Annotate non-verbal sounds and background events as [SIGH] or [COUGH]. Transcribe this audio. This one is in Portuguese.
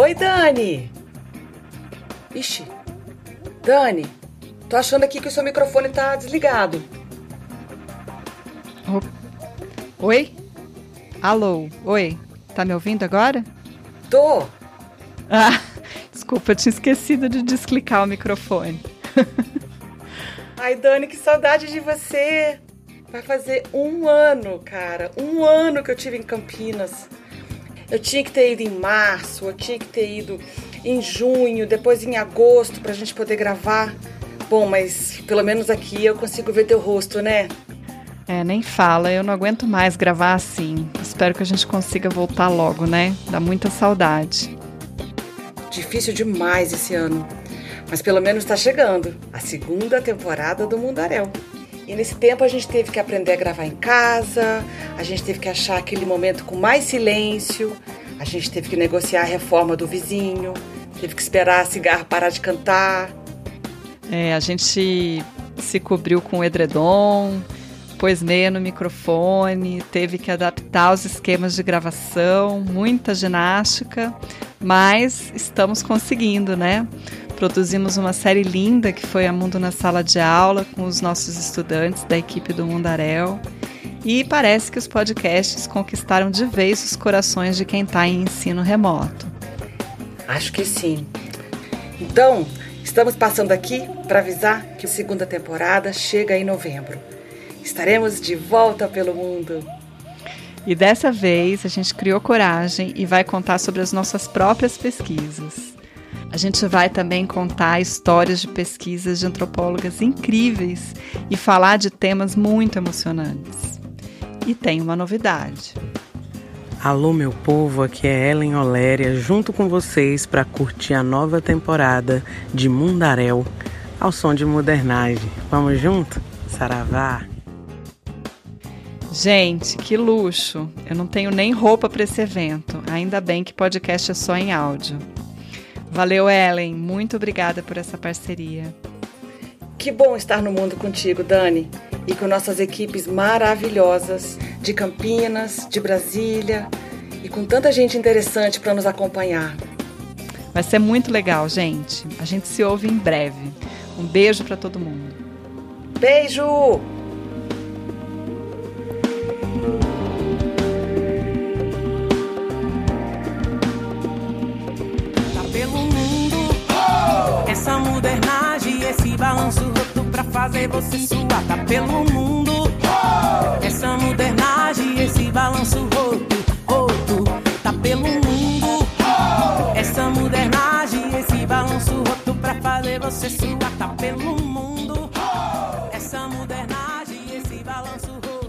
Oi, Dani. Ixi. Dani, tô achando aqui que o seu microfone tá desligado. Oi? Alô? Oi? Tá me ouvindo agora? Tô. Ah, [LAUGHS] desculpa, eu tinha esquecido de desclicar o microfone. [LAUGHS] Ai, Dani, que saudade de você. Vai fazer um ano, cara. Um ano que eu tive em Campinas. Eu tinha que ter ido em março, eu tinha que ter ido em junho, depois em agosto, pra gente poder gravar. Bom, mas pelo menos aqui eu consigo ver teu rosto, né? É, nem fala, eu não aguento mais gravar assim. Espero que a gente consiga voltar logo, né? Dá muita saudade. Difícil demais esse ano. Mas pelo menos tá chegando a segunda temporada do Mundaréu. E nesse tempo a gente teve que aprender a gravar em casa, a gente teve que achar aquele momento com mais silêncio, a gente teve que negociar a reforma do vizinho, teve que esperar a cigarra parar de cantar. É, a gente se cobriu com edredom, pôs meia no microfone, teve que adaptar os esquemas de gravação, muita ginástica, mas estamos conseguindo, né? Produzimos uma série linda que foi A Mundo na Sala de Aula com os nossos estudantes da equipe do Mundarel. E parece que os podcasts conquistaram de vez os corações de quem está em ensino remoto. Acho que sim. Então, estamos passando aqui para avisar que a segunda temporada chega em novembro. Estaremos de volta pelo mundo. E dessa vez a gente criou coragem e vai contar sobre as nossas próprias pesquisas. A gente vai também contar histórias de pesquisas de antropólogas incríveis e falar de temas muito emocionantes. E tem uma novidade. Alô, meu povo, aqui é Ellen Oléria, junto com vocês para curtir a nova temporada de Mundaréu, ao som de modernagem. Vamos junto? Saravá! Gente, que luxo! Eu não tenho nem roupa para esse evento. Ainda bem que podcast é só em áudio. Valeu, Ellen. Muito obrigada por essa parceria. Que bom estar no mundo contigo, Dani, e com nossas equipes maravilhosas de Campinas, de Brasília e com tanta gente interessante para nos acompanhar. Vai ser muito legal, gente. A gente se ouve em breve. Um beijo para todo mundo. Beijo! modernagem, esse balanço roto pra fazer você suar, tá pelo mundo. Essa modernagem, esse balanço roto, roto, tá pelo mundo. Essa modernagem, esse balanço roto pra fazer você suar, tá pelo mundo. Essa modernagem, esse balanço roto.